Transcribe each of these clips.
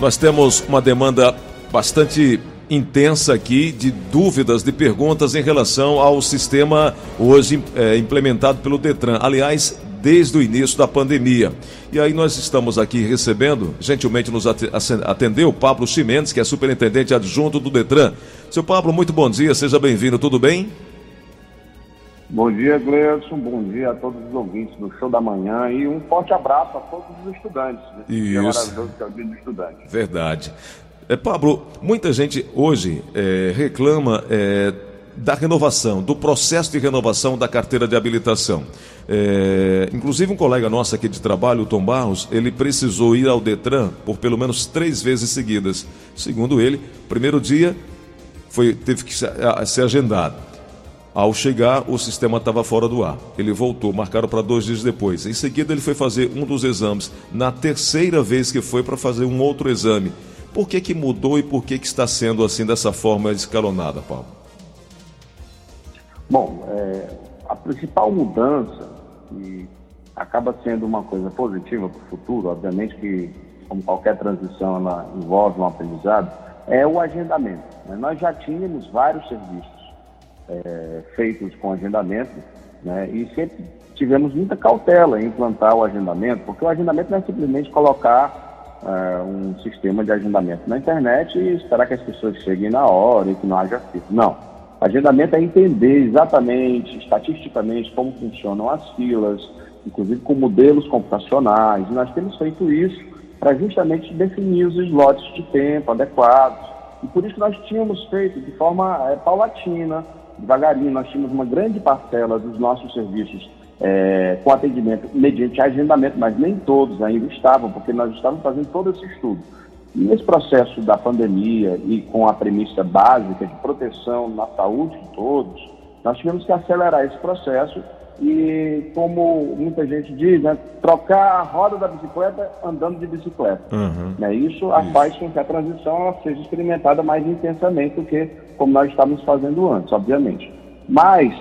Nós temos uma demanda bastante intensa aqui de dúvidas, de perguntas em relação ao sistema hoje é, implementado pelo Detran. Aliás, desde o início da pandemia. E aí nós estamos aqui recebendo, gentilmente nos atendeu, Pablo Chimendes, que é superintendente adjunto do Detran. Seu Pablo, muito bom dia, seja bem-vindo, tudo bem? Bom dia, Gleison. Bom dia a todos os ouvintes do Show da Manhã e um forte abraço a todos os estudantes. Isso. Maravilhoso que é o dia do estudante. Verdade. É, Pablo, muita gente hoje é, reclama é, da renovação, do processo de renovação da carteira de habilitação. É, inclusive um colega nosso aqui de trabalho, o Tom Barros, ele precisou ir ao Detran por pelo menos três vezes seguidas. Segundo ele, primeiro dia foi, teve que ser agendado. Ao chegar, o sistema estava fora do ar. Ele voltou, marcaram para dois dias depois. Em seguida, ele foi fazer um dos exames. Na terceira vez que foi para fazer um outro exame. Por que, que mudou e por que, que está sendo assim, dessa forma escalonada, Paulo? Bom, é, a principal mudança, e acaba sendo uma coisa positiva para o futuro, obviamente que, como qualquer transição, ela envolve um aprendizado, é o agendamento. Né? Nós já tínhamos vários serviços é, feitos com agendamento, né? E sempre tivemos muita cautela em implantar o agendamento, porque o agendamento não é simplesmente colocar é, um sistema de agendamento na internet e esperar que as pessoas cheguem na hora e que não haja fila. Não. Agendamento é entender exatamente, estatisticamente, como funcionam as filas, inclusive com modelos computacionais. Nós temos feito isso para justamente definir os slots de tempo adequados. E por isso nós tínhamos feito de forma é, paulatina, devagarinho, nós tínhamos uma grande parcela dos nossos serviços é, com atendimento mediante agendamento, mas nem todos ainda estavam, porque nós estávamos fazendo todo esse estudo. E nesse processo da pandemia e com a premissa básica de proteção na saúde de todos, nós tivemos que acelerar esse processo e, como muita gente diz, né, trocar a roda da bicicleta andando de bicicleta. Uhum. Né, isso, isso faz com que a transição seja experimentada mais intensamente do que como nós estávamos fazendo antes, obviamente. Mas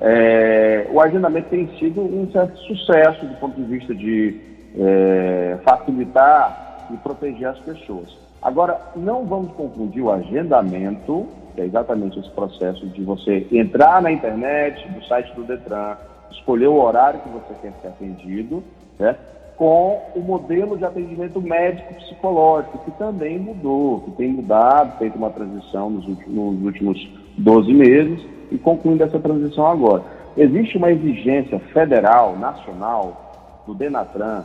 é, o agendamento tem sido um certo sucesso do ponto de vista de é, facilitar e proteger as pessoas. Agora, não vamos confundir o agendamento, que é exatamente esse processo de você entrar na internet, no site do Detran, escolher o horário que você quer ser atendido, né, com o modelo de atendimento médico-psicológico, que também mudou, que tem mudado, feito uma transição nos últimos, nos últimos 12 meses e concluindo essa transição agora. Existe uma exigência federal, nacional, do Denatran,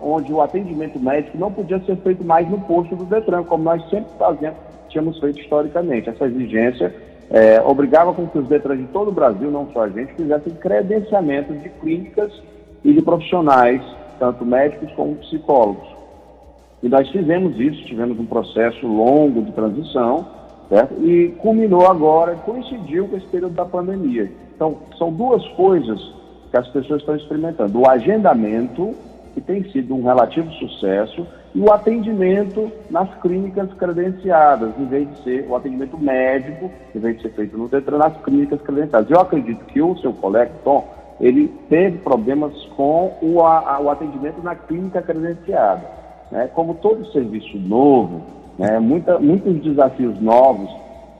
onde o atendimento médico não podia ser feito mais no posto do Detran, como nós sempre fazemos, tínhamos feito historicamente. Essa exigência é, obrigava com que os Detran de todo o Brasil, não só a gente, fizessem credenciamentos de clínicas e de profissionais, tanto médicos como psicólogos. E nós fizemos isso, tivemos um processo longo de transição, certo? E culminou agora, coincidiu com esse período da pandemia. Então, são duas coisas que as pessoas estão experimentando: o agendamento, que tem sido um relativo sucesso, e o atendimento nas clínicas credenciadas, em vez de ser o atendimento médico, em vez de ser feito no Detran, nas clínicas credenciadas. Eu acredito que o seu colega, Tom, ele teve problemas com o, a, o atendimento na clínica credenciada. Né? Como todo serviço novo, né, muita, muitos desafios novos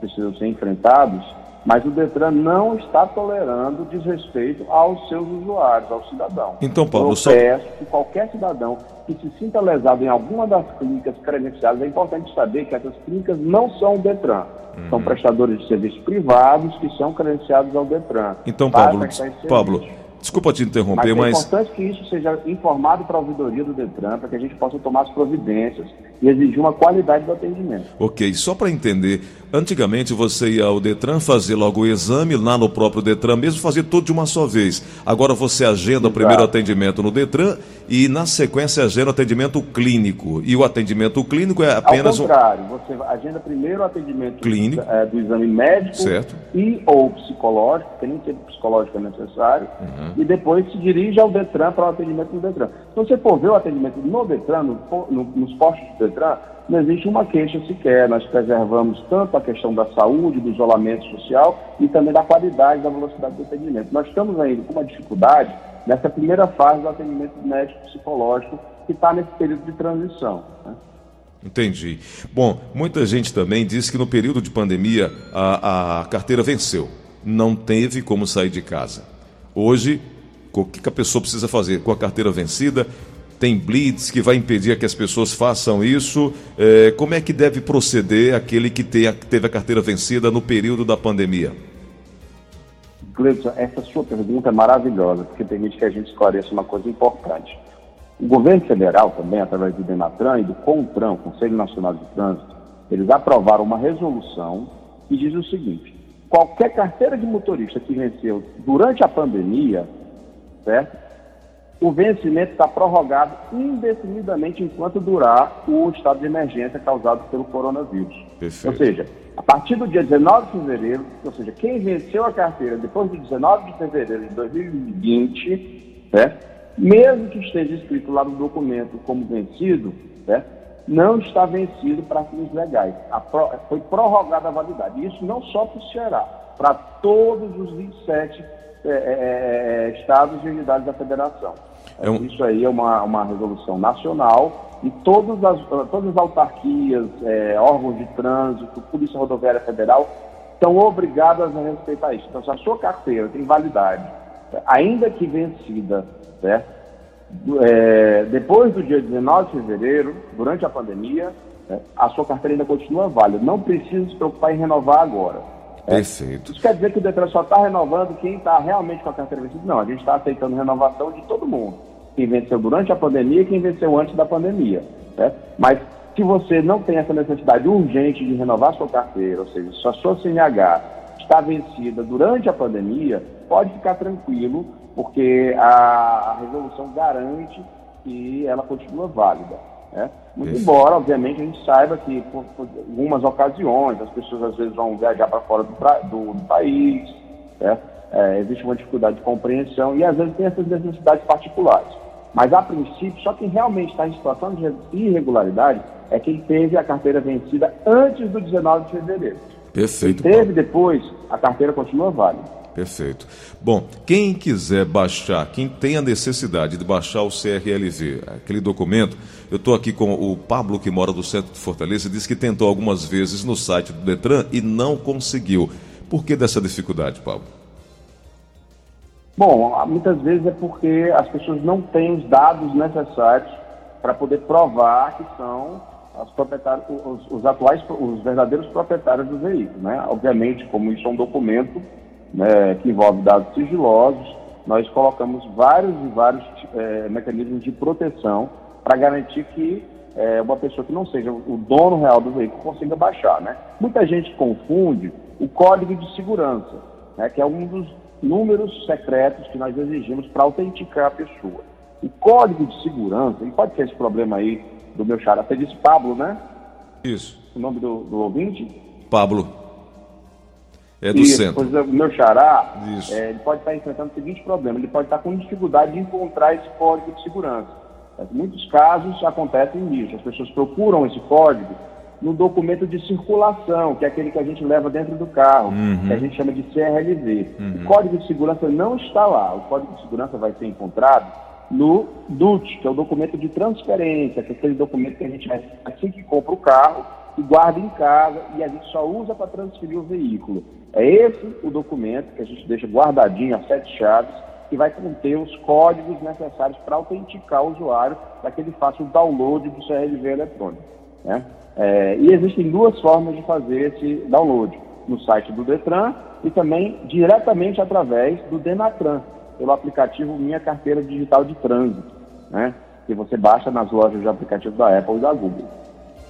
precisam ser enfrentados, mas o Detran não está tolerando desrespeito aos seus usuários, ao cidadão. Então, Paulo, eu só... peço que qualquer cidadão que se sinta lesado em alguma das clínicas credenciadas, é importante saber que essas clínicas não são o Detran. Uhum. São prestadores de serviços privados que são credenciados ao Detran. Então, Pablo, Pablo, Desculpa te interromper, mas. É importante que isso seja informado para a ouvidoria do Detran, para que a gente possa tomar as providências e exigir uma qualidade do atendimento. Ok, só para entender, antigamente você ia ao Detran fazer logo o exame lá no próprio Detran, mesmo fazer tudo de uma só vez. Agora você agenda Exato. o primeiro atendimento no Detran e na sequência agenda o atendimento clínico. E o atendimento clínico é apenas. Ao contrário, um... você agenda primeiro o atendimento clínico. Do, é, do exame médico certo. e ou psicológico, porque nem sempre psicológico é necessário. Uhum e depois se dirige ao Detran para o atendimento no Detran. Se você for ver o atendimento no Detran, no, no, nos postos do Detran, não existe uma queixa sequer. Nós preservamos tanto a questão da saúde, do isolamento social e também da qualidade da velocidade do atendimento. Nós estamos ainda com uma dificuldade nessa primeira fase do atendimento médico psicológico que está nesse período de transição. Né? Entendi. Bom, muita gente também disse que no período de pandemia a, a carteira venceu. Não teve como sair de casa. Hoje, o que a pessoa precisa fazer? Com a carteira vencida, tem blitz que vai impedir que as pessoas façam isso. É, como é que deve proceder aquele que teve a carteira vencida no período da pandemia? Gleison, essa sua pergunta é maravilhosa, porque permite que a gente esclareça uma coisa importante. O governo federal também, através do DENATRAN e do CONTRAN, Conselho Nacional de Trânsito, eles aprovaram uma resolução que diz o seguinte: qualquer carteira de motorista que venceu durante a pandemia, certo? O vencimento está prorrogado indefinidamente enquanto durar o estado de emergência causado pelo coronavírus. Perfeito. Ou seja, a partir do dia 19 de fevereiro, ou seja, quem venceu a carteira depois do 19 de fevereiro de 2020, né, mesmo que esteja escrito lá no documento como vencido, né, não está vencido para fins legais. Pro, foi prorrogada a validade. Isso não só para o Ceará, para todos os 27 é, é, é, estados e unidades da federação. É um... Isso aí é uma, uma resolução nacional e todas as, todas as autarquias, órgãos de trânsito, Polícia Rodoviária Federal, estão obrigadas a respeitar isso. Então, se a sua carteira tem validade, ainda que vencida, certo? É, depois do dia 19 de fevereiro, durante a pandemia, é, a sua carteira ainda continua válida. Não precisa se preocupar em renovar agora. É. Perfeito. Isso quer dizer que o Detran só está renovando quem está realmente com a carteira vencida? Não, a gente está aceitando renovação de todo mundo. Quem venceu durante a pandemia e quem venceu antes da pandemia. Certo? Mas se você não tem essa necessidade urgente de renovar sua carteira, ou seja, se a sua CNH está vencida durante a pandemia, pode ficar tranquilo, porque a, a resolução garante que ela continua válida. Né? Muito Isso. embora, obviamente, a gente saiba que, por, por, algumas ocasiões, as pessoas às vezes vão viajar para fora do, do, do país, né? é, existe uma dificuldade de compreensão e às vezes tem essas necessidades particulares. Mas, a princípio, só quem realmente está em situação de irregularidade é quem teve a carteira vencida antes do 19 de fevereiro. Perfeito. Quem teve depois, a carteira continua válida. Perfeito. Bom, quem quiser baixar, quem tem a necessidade de baixar o CRLV, aquele documento, eu estou aqui com o Pablo, que mora do centro de Fortaleza, disse que tentou algumas vezes no site do Detran e não conseguiu. Por que dessa dificuldade, Pablo? Bom, muitas vezes é porque as pessoas não têm os dados necessários para poder provar que são os, os, atuais, os verdadeiros proprietários do veículo. Né? Obviamente, como isso é um documento, né, que envolve dados sigilosos, nós colocamos vários e vários é, mecanismos de proteção para garantir que é, uma pessoa que não seja o dono real do veículo consiga baixar. Né? Muita gente confunde o código de segurança, né, que é um dos números secretos que nós exigimos para autenticar a pessoa. O código de segurança, e pode ser esse problema aí do meu xará, você disse Pablo, né? Isso. O nome do, do ouvinte? Pablo. É do Isso, centro. Pois o meu xará, é, ele pode estar enfrentando o seguinte problema, ele pode estar com dificuldade de encontrar esse código de segurança. Em muitos casos acontecem isso, as pessoas procuram esse código no documento de circulação, que é aquele que a gente leva dentro do carro, uhum. que a gente chama de CRLV. Uhum. O código de segurança não está lá, o código de segurança vai ser encontrado no DUT, que é o documento de transferência, que é aquele documento que a gente assim que compra o carro, e guarda em casa e a gente só usa para transferir o veículo. É esse o documento que a gente deixa guardadinho a sete chaves, que vai conter os códigos necessários para autenticar o usuário para que ele faça o download do CRV eletrônico. Né? É, e existem duas formas de fazer esse download, no site do Detran e também diretamente através do Denatran, pelo aplicativo Minha Carteira Digital de Trânsito, né? que você baixa nas lojas de aplicativos da Apple e da Google.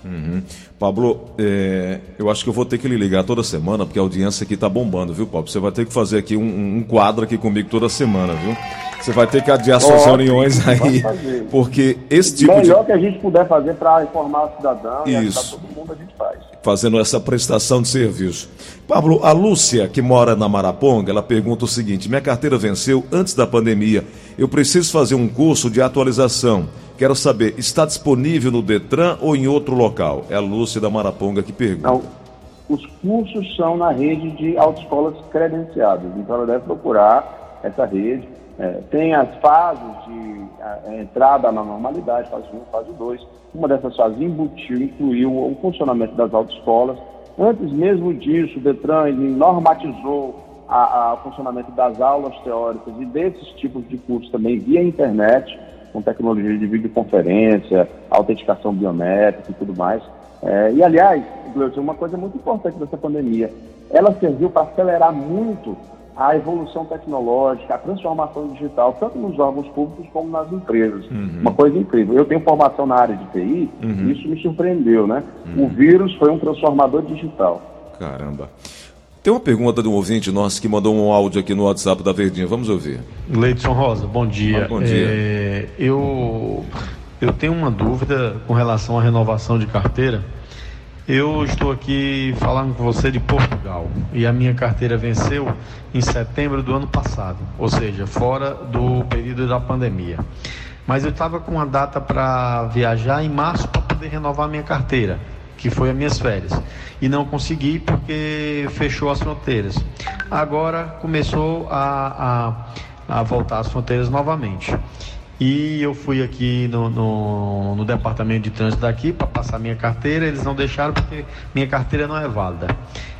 Uhum. Pablo, é, eu acho que eu vou ter que lhe ligar toda semana, porque a audiência aqui tá bombando, viu, Pablo? Você vai ter que fazer aqui um, um quadro aqui comigo toda semana, viu? Você vai ter que adiar suas reuniões aí, porque esse tipo Melhor de... que a gente puder fazer para informar o cidadão Isso. e todo mundo, a gente faz. Fazendo essa prestação de serviço. Pablo, a Lúcia, que mora na Maraponga, ela pergunta o seguinte: minha carteira venceu antes da pandemia. Eu preciso fazer um curso de atualização. Quero saber, está disponível no Detran ou em outro local? É a Lúcia da Maraponga que pergunta. Não, os cursos são na rede de autoescolas credenciadas, então ela deve procurar essa rede. É, tem as fases de a, a entrada na normalidade, fase 1, fase 2. Uma dessas fases embutiu, incluiu o funcionamento das autoescolas. Antes mesmo disso, o Detran normatizou a, a, o funcionamento das aulas teóricas e desses tipos de cursos também via internet, com tecnologia de videoconferência, autenticação biométrica e tudo mais. É, e, aliás, Gleuton, uma coisa muito importante dessa pandemia, ela serviu para acelerar muito a evolução tecnológica, a transformação digital, tanto nos órgãos públicos como nas empresas. Uhum. Uma coisa incrível. Eu tenho formação na área de TI uhum. e isso me surpreendeu, né? Uhum. O vírus foi um transformador digital. Caramba. Tem uma pergunta de um ouvinte nosso que mandou um áudio aqui no WhatsApp da Verdinha. Vamos ouvir. Leidson Rosa, bom dia. Ah, bom dia. É, eu, eu tenho uma dúvida com relação à renovação de carteira. Eu estou aqui falando com você de Portugal e a minha carteira venceu em setembro do ano passado, ou seja, fora do período da pandemia. Mas eu estava com uma data para viajar em março para poder renovar minha carteira que foi as minhas férias. E não consegui porque fechou as fronteiras. Agora começou a, a, a voltar as fronteiras novamente. E eu fui aqui no, no, no departamento de trânsito daqui para passar minha carteira, eles não deixaram porque minha carteira não é válida.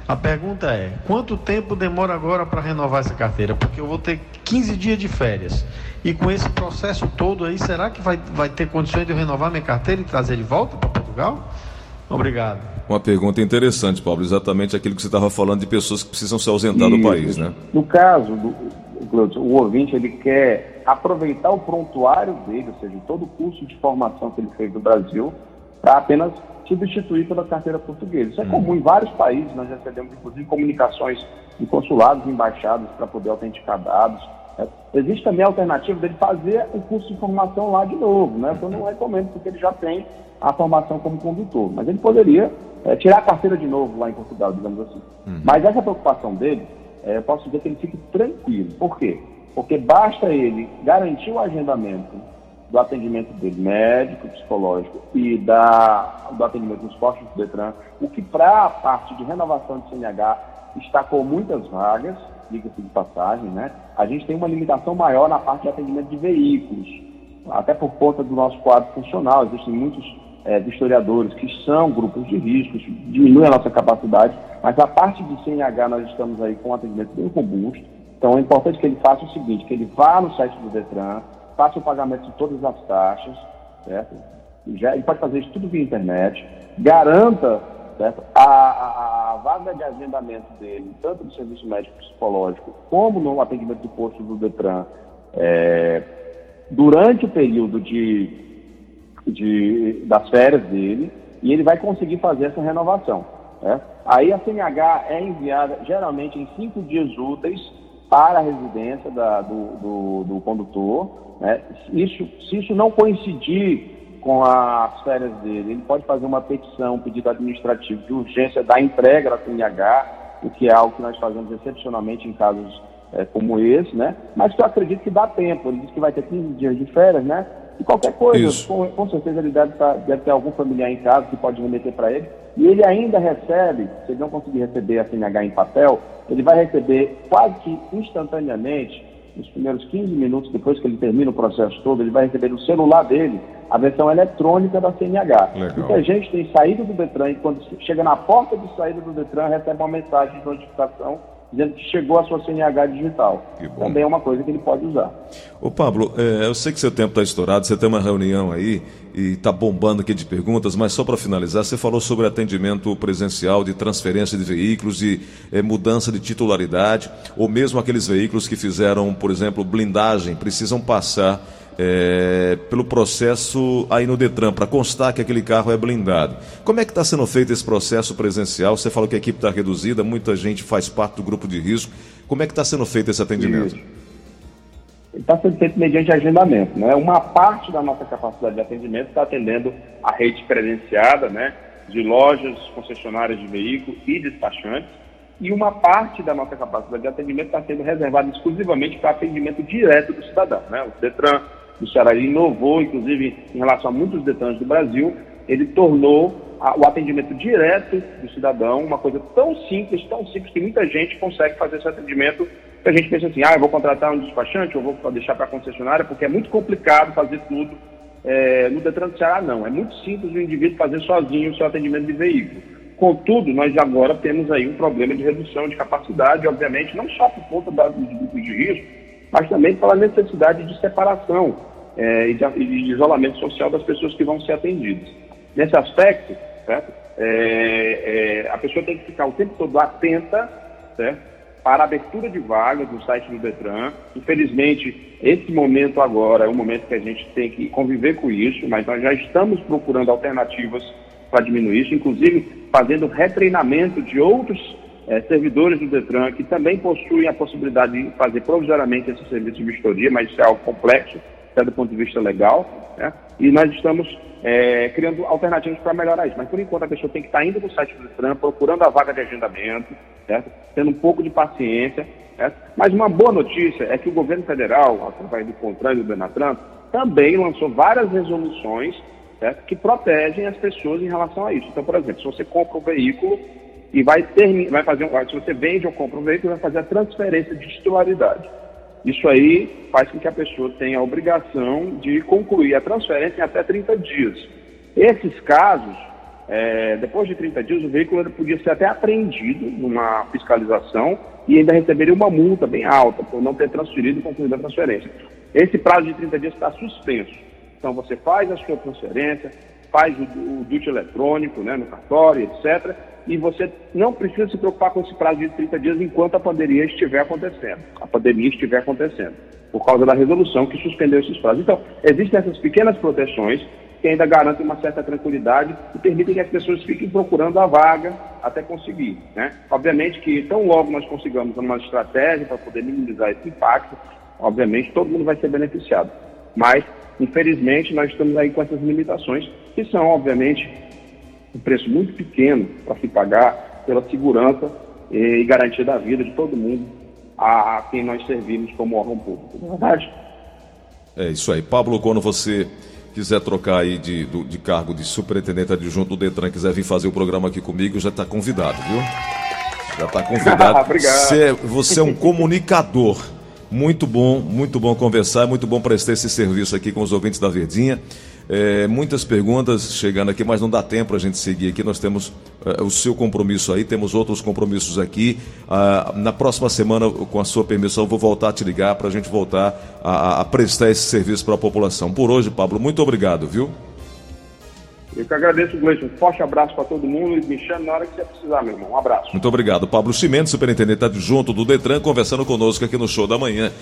A pergunta é: quanto tempo demora agora para renovar essa carteira? Porque eu vou ter 15 dias de férias. E com esse processo todo aí, será que vai, vai ter condições de eu renovar minha carteira e trazer de volta para Portugal? Obrigado. Uma pergunta interessante, Paulo, exatamente aquilo que você estava falando de pessoas que precisam se ausentar Isso. do país, né? No caso do o ouvinte, ele quer aproveitar o prontuário dele, ou seja, todo o curso de formação que ele fez no Brasil, para apenas substituir pela carteira portuguesa. Isso é hum. comum em vários países, nós recebemos inclusive comunicações em consulados, embaixadas para poder autenticar dados. Né? Existe também a alternativa dele fazer o curso de formação lá de novo, né? Eu não recomendo, porque ele já tem a formação como condutor. Mas ele poderia é, tirar a carteira de novo lá em Portugal, digamos assim. Uhum. Mas essa preocupação dele, é, eu posso dizer que ele fique tranquilo. Por quê? Porque basta ele garantir o agendamento do atendimento dele, médico, psicológico e da, do atendimento nos postos do Detran, o que para a parte de renovação de CNH está com muitas vagas, diga-se de passagem, né? A gente tem uma limitação maior na parte de atendimento de veículos, até por conta do nosso quadro funcional, existem muitos é, historiadores que são grupos de risco, diminui a nossa capacidade, mas a parte de CNH nós estamos aí com um atendimento bem robusto. Então é importante que ele faça o seguinte, que ele vá no site do Detran, faça o pagamento de todas as taxas, certo? Já, ele pode fazer isso tudo via internet, garanta certo? A, a, a vaga de agendamento dele, tanto no serviço médico psicológico, como no atendimento do posto do Detran, é, durante o período de de, das férias dele e ele vai conseguir fazer essa renovação. Aí a CNH é enviada geralmente em cinco dias úteis para a residência da, do, do, do, condutor. Né? Isso, se isso não coincidir com as férias dele, ele pode fazer uma petição, um pedido administrativo de urgência da entrega da CNH, o que é algo que nós fazemos excepcionalmente em casos é, como esse, né? Mas que eu acredito que dá tempo. Ele disse que vai ter 15 dias de férias, né? E qualquer coisa, com, com, certeza ele deve, tá, deve ter algum familiar em casa que pode remeter para ele. E ele ainda recebe, se ele não conseguir receber a CNH em papel, ele vai receber quase que instantaneamente, nos primeiros 15 minutos depois que ele termina o processo todo, ele vai receber no celular dele a versão eletrônica da CNH. Legal. Muita gente tem saído do Detran e quando chega na porta de saída do Detran recebe uma mensagem de notificação dizendo que chegou a sua CNH digital. Também é uma coisa que ele pode usar. Ô Pablo, é, eu sei que seu tempo está estourado, você tem uma reunião aí e está bombando aqui de perguntas, mas só para finalizar, você falou sobre atendimento presencial de transferência de veículos e é, mudança de titularidade, ou mesmo aqueles veículos que fizeram, por exemplo, blindagem, precisam passar é, pelo processo aí no Detran, para constar que aquele carro é blindado. Como é que está sendo feito esse processo presencial? Você falou que a equipe está reduzida, muita gente faz parte do grupo de risco. Como é que está sendo feito esse atendimento? Está sendo feito mediante agendamento. Né? Uma parte da nossa capacidade de atendimento está atendendo a rede credenciada né, de lojas, concessionárias de veículos e despachantes. E uma parte da nossa capacidade de atendimento está sendo reservada exclusivamente para atendimento direto do cidadão. Né? O Detran do Ceará inovou, inclusive em relação a muitos detalhes do Brasil, ele tornou a, o atendimento direto do cidadão uma coisa tão simples, tão simples que muita gente consegue fazer esse atendimento a gente pensa assim, ah, eu vou contratar um despachante, eu vou deixar para a concessionária, porque é muito complicado fazer tudo é, no Detran do Ceará, não. É muito simples o indivíduo fazer sozinho o seu atendimento de veículo. Contudo, nós agora temos aí um problema de redução de capacidade, obviamente, não só por conta dos grupos de risco, mas também pela necessidade de separação é, e, de, isolamento social das pessoas que vão ser atendidas. Nesse aspecto, certo? É, é, a pessoa tem que ficar o tempo todo atenta certo? para a abertura de vagas no site do Detran. Infelizmente, esse momento agora é um momento que a gente tem que conviver com isso, mas nós já estamos procurando alternativas para diminuir isso, inclusive fazendo retreinamento de outros é, servidores do Detran que também possuem a possibilidade de fazer provisoriamente esse serviço de vistoria, mas isso é algo complexo, até do ponto de vista legal, né? e nós estamos é, criando alternativas para melhorar isso. Mas, por enquanto, a pessoa tem que estar indo no site do Detran, procurando a vaga de agendamento, certo? tendo um pouco de paciência. Certo? Mas uma boa notícia é que o governo federal, através do CONTRAN e do Benatran, também lançou várias resoluções certo? que protegem as pessoas em relação a isso. Então, por exemplo, se você compra um veículo e vai, ter, vai fazer, se você vende ou compra um veículo, vai fazer a transferência de titularidade. Isso aí faz com que a pessoa tenha a obrigação de concluir a transferência em até 30 dias. Esses casos, é, depois de 30 dias, o veículo podia ser até apreendido numa fiscalização e ainda receberia uma multa bem alta por não ter transferido e concluído a transferência. Esse prazo de 30 dias está suspenso. Então você faz a sua transferência, faz o, o DUT eletrônico né, no cartório, etc. E você não precisa se preocupar com esse prazo de 30 dias enquanto a pandemia estiver acontecendo. A pandemia estiver acontecendo, por causa da resolução que suspendeu esses prazos. Então, existem essas pequenas proteções que ainda garantem uma certa tranquilidade e permitem que as pessoas fiquem procurando a vaga até conseguir. Né? Obviamente que tão logo nós consigamos uma estratégia para poder minimizar esse impacto, obviamente todo mundo vai ser beneficiado. Mas, infelizmente, nós estamos aí com essas limitações, que são, obviamente, um preço muito pequeno para se pagar pela segurança e garantia da vida de todo mundo a, a quem nós servimos como órgão público. Não é verdade? É isso aí. Pablo, quando você quiser trocar aí de, de cargo de superintendente adjunto do Detran, quiser vir fazer o programa aqui comigo, já está convidado, viu? Já está convidado. Obrigado. Você, é, você é um comunicador. Muito bom, muito bom conversar, muito bom prestar esse serviço aqui com os ouvintes da Verdinha. É, muitas perguntas chegando aqui, mas não dá tempo a gente seguir aqui. Nós temos é, o seu compromisso aí, temos outros compromissos aqui. Ah, na próxima semana, com a sua permissão, vou voltar a te ligar para a gente voltar a, a prestar esse serviço para a população. Por hoje, Pablo, muito obrigado, viu? Eu que agradeço, Gleison. Um forte abraço para todo mundo e me chame na hora que você precisar, meu irmão. Um abraço. Muito obrigado. Pablo Cimento, superintendente adjunto do Detran, conversando conosco aqui no Show da Manhã.